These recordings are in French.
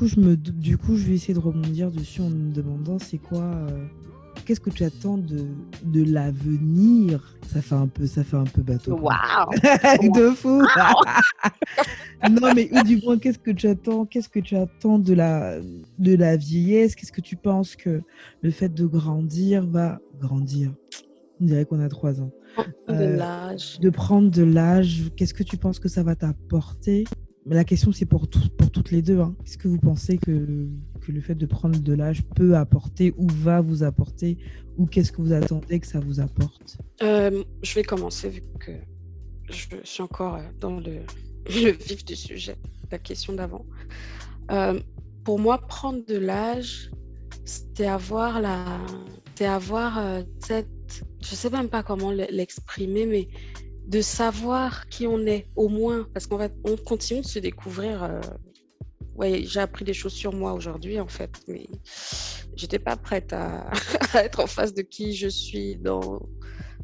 coup, je me, du coup, je vais essayer de rebondir dessus en me demandant c'est quoi, euh, qu'est-ce que tu attends de, de l'avenir? Ça fait un peu, ça fait un peu bateau. Waouh De fou. non, mais ou du moins, qu'est-ce que tu attends Qu'est-ce que tu attends de la, de la vieillesse? Qu'est-ce que tu penses que le fait de grandir va grandir? On dirait qu'on a trois ans. de Euh, l'âge. de prendre de l'âge, qu'est-ce que tu penses que ça va t'apporter? La question, c'est pour, pour toutes les deux. hein. Qu'est-ce que vous pensez que, que le fait de prendre de l'âge peut apporter ou va vous apporter? Ou qu'est-ce que vous attendez que ça vous apporte? Euh, je vais commencer vu que je suis encore euh, dans le, vif du sujet, la question d'avant. Euh, pour moi, prendre de l'âge, c'est avoir la, avoir cette, je sais même pas comment l'exprimer, mais de savoir qui on est, au moins, parce qu'on va, on continue de se découvrir. euh, ouais, j'ai appris des choses sur moi aujourd'hui, en fait, mais j'étais pas prête à, être en face de qui je suis dans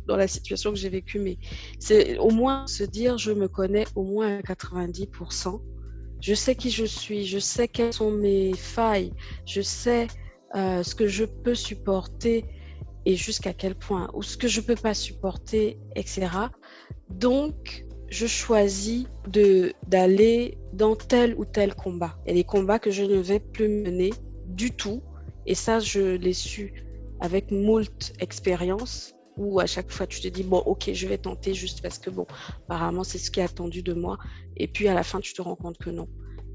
dans la situation que j'ai vécue, mais c'est au moins se dire je me connais au moins à 90%. Je sais qui je suis, je sais quelles sont mes failles, je sais euh, ce que je peux supporter et jusqu'à quel point, ou ce que je peux pas supporter, etc. Donc, je choisis d'aller dans tel ou tel combat. Et les combats que je ne vais plus mener du tout, et ça, je l'ai su avec moult expérience où à chaque fois tu te dis bon ok je vais tenter juste parce que bon apparemment c'est ce qui est attendu de moi et puis à la fin tu te rends compte que non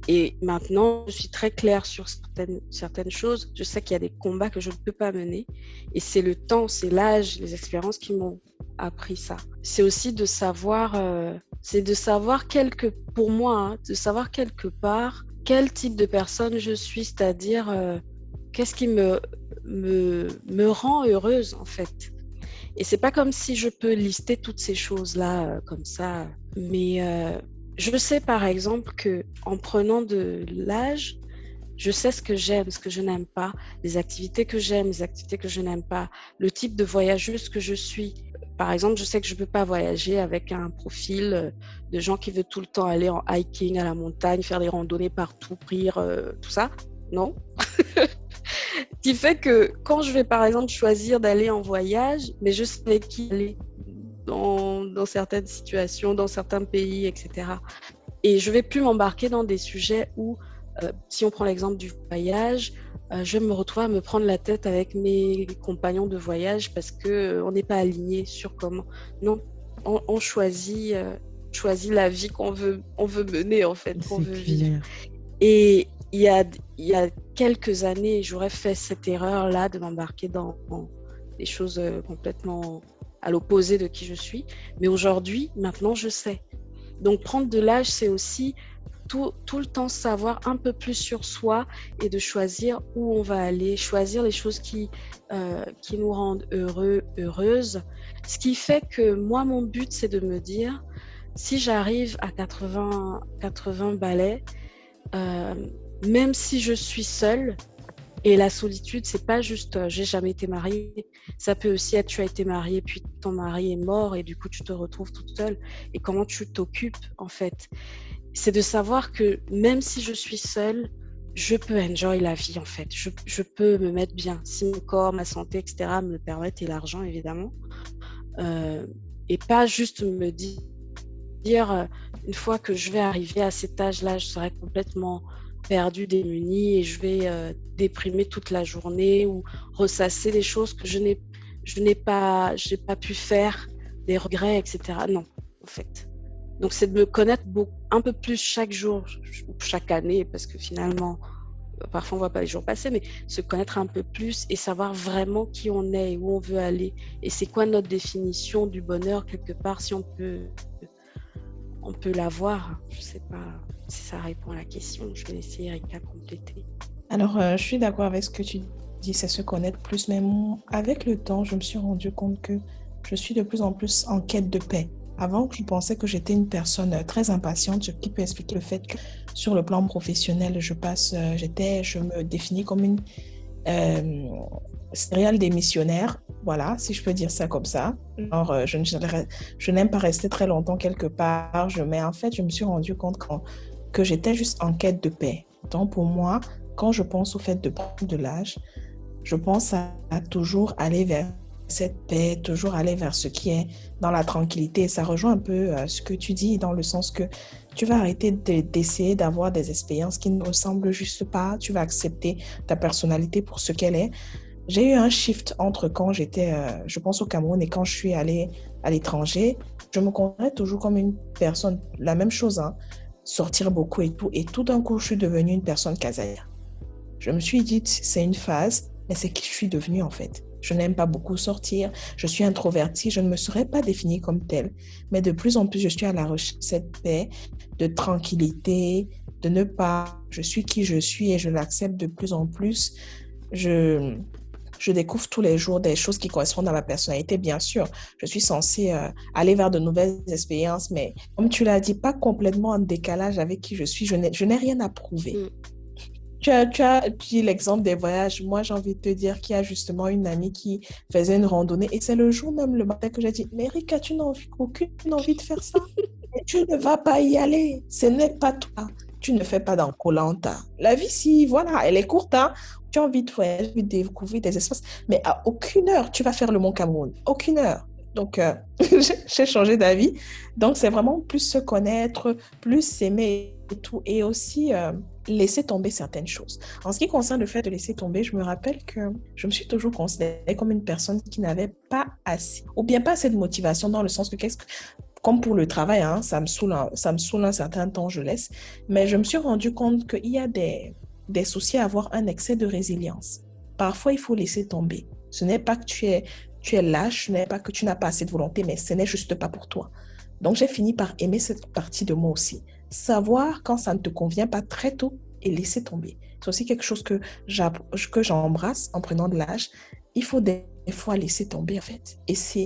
et maintenant je suis très claire sur certaines, certaines choses. Je sais qu'il y a des combats que je ne peux pas mener. Et c'est le temps c'est l'âge les expériences qui m'ont appris ça. C'est aussi de savoir euh, c'est de savoir quelque pour moi hein, de savoir quelque part quel type de personne je suis c'est-à-dire euh, qu'est-ce qui me me, me rend heureuse en fait. Et c'est pas comme si je peux lister toutes ces choses-là euh, comme ça. Mais je sais par exemple que en prenant de l'âge, je sais ce que j'aime, ce que je n'aime pas, les activités que j'aime, les activités que je n'aime pas, le type de voyageuse que je suis. Par exemple, je sais que je ne peux pas voyager avec un profil euh, de gens qui veulent tout le temps aller en hiking à la montagne, faire des randonnées partout, rire, euh, tout ça. Non. qui fait que quand je vais par exemple choisir d'aller en voyage, mais je sais avec qui aller dans, dans certaines situations, dans certains pays, etc. Et je vais plus m'embarquer dans des sujets où, euh, si on prend l'exemple du voyage, euh, je vais me retrouver à me prendre la tête avec mes compagnons de voyage parce que euh, on n'est pas aligné sur comment. Non, on, on choisit, euh, choisit la vie qu'on veut, on veut mener en fait, qu'on veut vivre. Et il y a, il y a quelques années, j'aurais fait cette erreur-là de m'embarquer dans, dans des choses euh, complètement à l'opposé de qui je suis. Mais aujourd'hui, maintenant, je sais. Donc, prendre de l'âge, c'est aussi tout, le temps savoir un peu plus sur soi et de choisir où on va aller, choisir les choses qui, euh, qui nous rendent heureux, heureuses. Ce qui fait que moi, mon but, c'est de me dire, si j'arrive à 80, 80 balais, euh, même si je suis seule, et la solitude, c'est pas juste euh, j'ai jamais été mariée. Ça peut aussi être tu as été mariée, puis ton mari est mort et du coup tu te retrouves toute seule. Et comment tu t'occupes en fait? C'est de savoir que même si je suis seule, je peux enjoy la vie en fait. Je, peux me mettre bien si mon corps, ma santé, etc. me le permettent et l'argent évidemment. Euh, et pas juste me dire, dire euh, une fois que je vais arriver à cet âge-là, je serai complètement perdue, démunie et je vais euh, déprimer toute la journée ou ressasser des choses que je n'ai pas pas pu faire, des regrets, etc. Non, en fait. Donc c'est de me connaître un peu plus chaque jour, ou chaque année, parce que finalement, parfois on voit pas les jours passer, mais se connaître un peu plus et savoir vraiment qui on est et où on veut aller. Et c'est quoi notre définition du bonheur quelque part, si on peut, on peut l'avoir. Je sais pas si ça répond à la question. Je vais laisser Erika compléter. Alors, euh, je suis d'accord avec ce que tu dis, c'est se connaître plus, mais avec le temps, je me suis rendu compte que je suis de plus en plus en quête de paix. Avant, je pensais que j'étais une personne euh, très impatiente, ce qui peut expliquer le fait que sur le plan professionnel, je passe, euh, j'étais, je me définis comme une euh, serial démissionnaire, voilà, si je peux dire ça comme ça. Euh, je, n'aime pas rester très longtemps quelque part, je, mais en fait, je me suis rendu compte que j'étais juste en quête de paix. Donc pour moi, quand je pense au fait de prendre de l'âge, je pense à, toujours aller vers cette paix, toujours aller vers ce qui est dans la tranquillité. Ça rejoint un peu euh, ce que tu dis dans le sens que tu vas arrêter d'essayer d'avoir des expériences qui ne ressemblent juste pas. Tu vas accepter ta personnalité pour ce qu'elle est. J'ai eu un shift entre quand j'étais, euh, je pense, au Cameroun et quand je suis allée à l'étranger. Je me considérais toujours comme une personne, la même chose, hein, sortir beaucoup et tout. Et tout d'un coup, je suis devenue une personne casanière. Je me suis dit, c'est une phase, mais c'est qui je suis devenue en fait. Je n'aime pas beaucoup sortir, je suis introvertie, je ne me serais pas définie comme telle. Mais de plus en plus, je suis à la recherche de cette paix, de tranquillité, de ne pas, je suis qui je suis et je l'accepte de plus en plus. Je, découvre tous les jours des choses qui correspondent à ma personnalité. Bien sûr, je suis censée euh, aller vers de nouvelles expériences, mais comme tu l'as dit, pas complètement en décalage avec qui je suis. Je n'ai rien à prouver. Tu as, tu dit l'exemple des voyages. Moi, j'ai envie de te dire qu'il y a justement une amie qui faisait une randonnée et c'est le jour même, le matin, que j'ai dit Mais Erika, tu n'as aucune envie de faire ça? tu ne vas pas y aller. Ce n'est pas toi. Tu ne fais pas dans Colanta. La vie, si, voilà, elle est courte. Hein. Tu as envie de voyager, de découvrir des espaces, mais à aucune heure, tu vas faire le Mont Cameroun. Aucune heure. Donc, euh, j'ai changé d'avis. Donc, c'est vraiment plus se connaître, plus s'aimer et tout. Et aussi, euh, laisser tomber certaines choses. En ce qui concerne le fait de laisser tomber, je me rappelle que je me suis toujours considérée comme une personne qui n'avait pas assez, ou bien pas assez de motivation dans le sens que qu'est-ce que comme pour le travail, hein, ça, me saoule un, ça me saoule un certain temps, je laisse. Mais je me suis rendu compte qu'il y a des, des soucis à avoir un excès de résilience. Parfois, il faut laisser tomber. Ce n'est pas que tu es, tu es lâche, ce n'est pas que tu n'as pas assez de volonté, mais ce n'est juste pas pour toi. Donc, j'ai fini par aimer cette partie de moi aussi savoir quand ça ne te convient pas très tôt et laisser tomber. C'est aussi quelque chose que j'embrasse en prenant de l'âge. Il faut des fois laisser tomber, en fait. Et c'est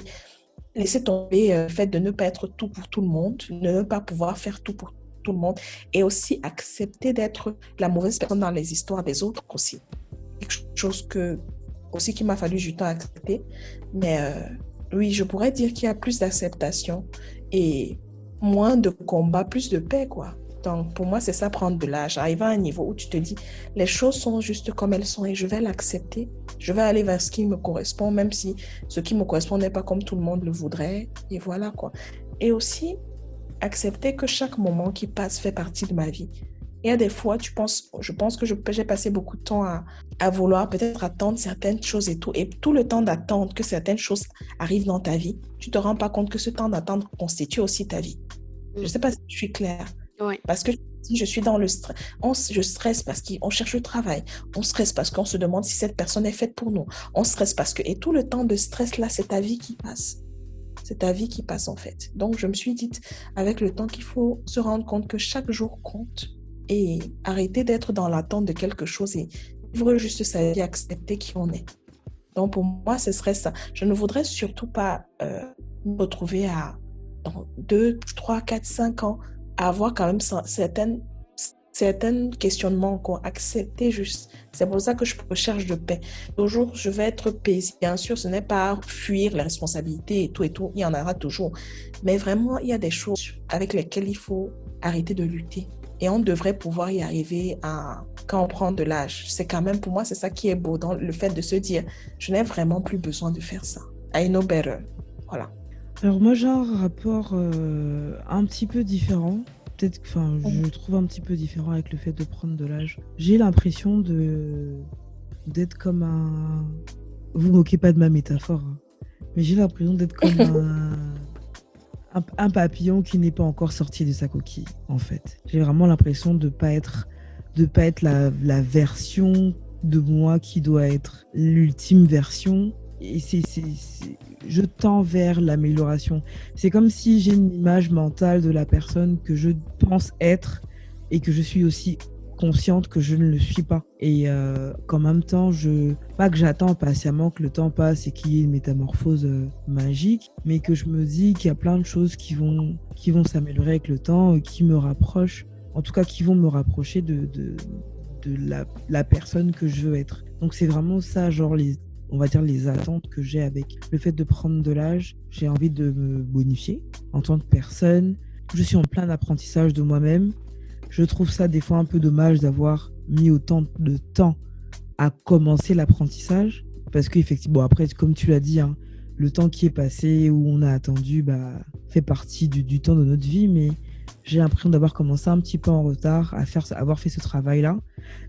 laisser tomber euh, le fait de ne pas être tout pour tout le monde, de ne pas pouvoir faire tout pour tout le monde, et aussi accepter d'être la mauvaise personne dans les histoires des autres aussi. Quelque chose que aussi qu'il m'a fallu du temps à accepter. Mais euh, oui, je pourrais dire qu'il y a plus d'acceptation et moins de combats, plus de paix, quoi. Donc, pour moi, c'est ça, prendre de l'âge. Arriver à un niveau où tu te dis, les choses sont juste comme elles sont et je vais l'accepter. Je vais aller vers ce qui me correspond, même si ce qui me correspond n'est pas comme tout le monde le voudrait. Et voilà, quoi. Et aussi, accepter que chaque moment qui passe fait partie de ma vie. Il y a des fois, tu penses, je pense que j'ai passé beaucoup de temps à, à vouloir peut-être attendre certaines choses et tout. Et tout le temps d'attendre que certaines choses arrivent dans ta vie, tu te rends pas compte que ce temps d'attendre constitue aussi ta vie. Je ne sais pas si je suis claire. Oui. Parce que si je suis dans le stress, on, je stresse parce qu'on cherche le travail, on stresse parce qu'on se demande si cette personne est faite pour nous, on stresse parce que... Et tout le temps de stress là, c'est ta vie qui passe. C'est ta vie qui passe en fait. Donc je me suis dit avec le temps qu'il faut se rendre compte que chaque jour compte et arrêter d'être dans l'attente de quelque chose et vivre juste sa vie, accepter qui on est. Donc pour moi, ce serait ça. Je ne voudrais surtout pas euh, me retrouver à 2, 3, 4, 5 ans avoir quand même certaines certains questionnements encore, accepter juste. C'est pour ça que je recherche de paix. Toujours, je vais être paisible. Bien sûr, ce n'est pas fuir les responsabilités et tout et tout, il y en aura toujours. Mais vraiment, il y a des choses avec lesquelles il faut arrêter de lutter. Et on devrait pouvoir y arriver quand on prend de l'âge. C'est quand même, pour moi, c'est ça qui est beau dans le fait de se dire, je n'ai vraiment plus besoin de faire ça. I know better. Voilà. Alors moi j'ai un rapport euh, un petit peu différent. Peut-être, enfin, je trouve un petit peu différent avec le fait de prendre de l'âge. J'ai l'impression de d'être comme un. Vous moquez pas de ma métaphore, hein. mais j'ai l'impression d'être comme un un, papillon qui n'est pas encore sorti de sa coquille, en fait. J'ai vraiment l'impression de pas être, de pas être la, la version de moi qui doit être l'ultime version. Et c'est, je tends vers l'amélioration. C'est comme si j'ai une image mentale de la personne que je pense être et que je suis aussi consciente que je ne le suis pas. Et euh, qu'en même temps, je pas que j'attends patiemment que le temps passe et qu'il y ait une métamorphose euh, magique, mais que je me dis qu'il y a plein de choses qui vont, qui vont s'améliorer avec le temps, qui me rapprochent, en tout cas qui vont me rapprocher de, de, de la, la personne que je veux être. Donc c'est vraiment ça, genre les, on va dire les attentes que j'ai avec le fait de prendre de l'âge. J'ai envie de me bonifier en tant que personne. Je suis en plein apprentissage de moi-même je trouve ça des fois un peu dommage d'avoir mis autant de temps à commencer l'apprentissage. Parce qu'effectivement, après, comme tu l'as dit, hein, le temps qui est passé, où on a attendu, bah, fait partie du, temps de notre vie. Mais j'ai l'impression d'avoir commencé un petit peu en retard à faire, avoir fait ce travail-là.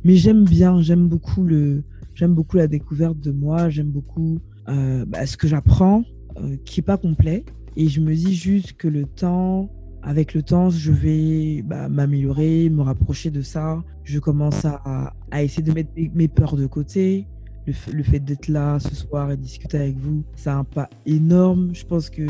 Mais j'aime bien, j'aime beaucoup, le, j'aime beaucoup la découverte de moi, j'aime beaucoup euh, bah, ce que j'apprends, euh, qui n'est pas complet. Et je me dis juste que le temps, avec le temps, je vais bah, m'améliorer, me rapprocher de ça. Je commence à, essayer de mettre mes peurs de côté. Le, fait d'être là ce soir et discuter avec vous, a un pas énorme. Je pense que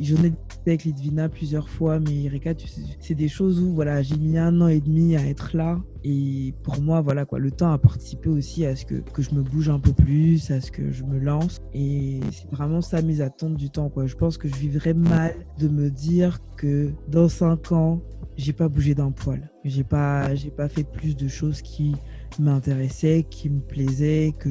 j'en ai avec Litvina plusieurs fois, mais Erika, c'est des choses où voilà, j'ai mis un an et demi à être là. Et pour moi, voilà quoi, le temps a participé aussi à ce que, que je me bouge un peu plus, à ce que je me lance. Et c'est vraiment ça mes attentes du temps. Quoi. Je pense que je vivrais mal de me dire que dans cinq ans, j'ai pas bougé d'un poil. J'ai pas, j'ai pas fait plus de choses qui m'intéressaient, qui me plaisaient, que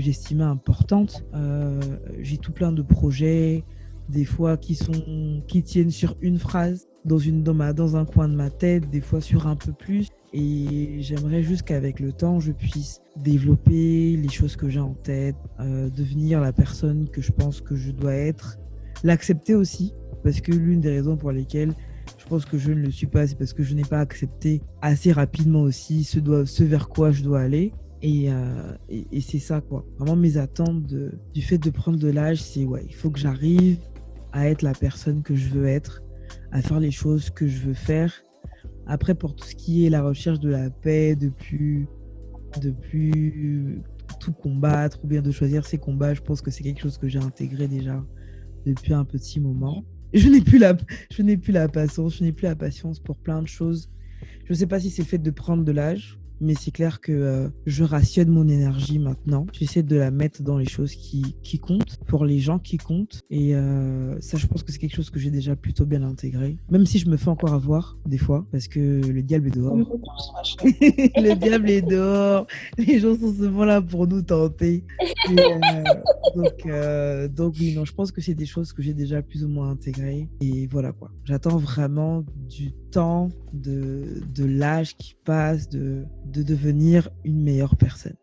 j'estimais importantes. Euh, j'ai tout plein de projets des fois qui, sont, qui tiennent sur une phrase dans, une, dans, un coin de ma tête, des fois sur un peu plus. Et j'aimerais juste qu'avec le temps, je puisse développer les choses que j'ai en tête, euh, devenir la personne que je pense que je dois être, l'accepter aussi, parce que l'une des raisons pour lesquelles je pense que je ne le suis pas, c'est parce que je n'ai pas accepté assez rapidement aussi ce, doit, ce vers quoi je dois aller. Euh, et, et, c'est ça, quoi. Vraiment, mes attentes du fait de prendre de l'âge, c'est ouais, il faut que j'arrive à être la personne que je veux être, à faire les choses que je veux faire. Après, pour tout ce qui est la recherche de la paix, de plus, tout combattre ou bien de choisir ses combats, je pense que c'est quelque chose que j'ai intégré déjà depuis un petit moment. Je n'ai plus la, plus la patience, je n'ai plus la patience pour plein de choses. Je ne sais pas si c'est fait de prendre de l'âge mais c'est clair que euh, je rationne mon énergie maintenant. J'essaie de la mettre dans les choses qui, qui comptent, pour les gens qui comptent. Et euh, ça, je pense que c'est quelque chose que j'ai déjà plutôt bien intégré. Même si je me fais encore avoir des fois, parce que le diable est dehors. le diable est dehors. Les gens sont souvent là pour nous tenter. Euh, donc, oui, non, je pense que c'est des choses que j'ai déjà plus ou moins intégrées. Et voilà quoi. J'attends vraiment du temps, de, de l'âge qui passe, de, de devenir une meilleure personne.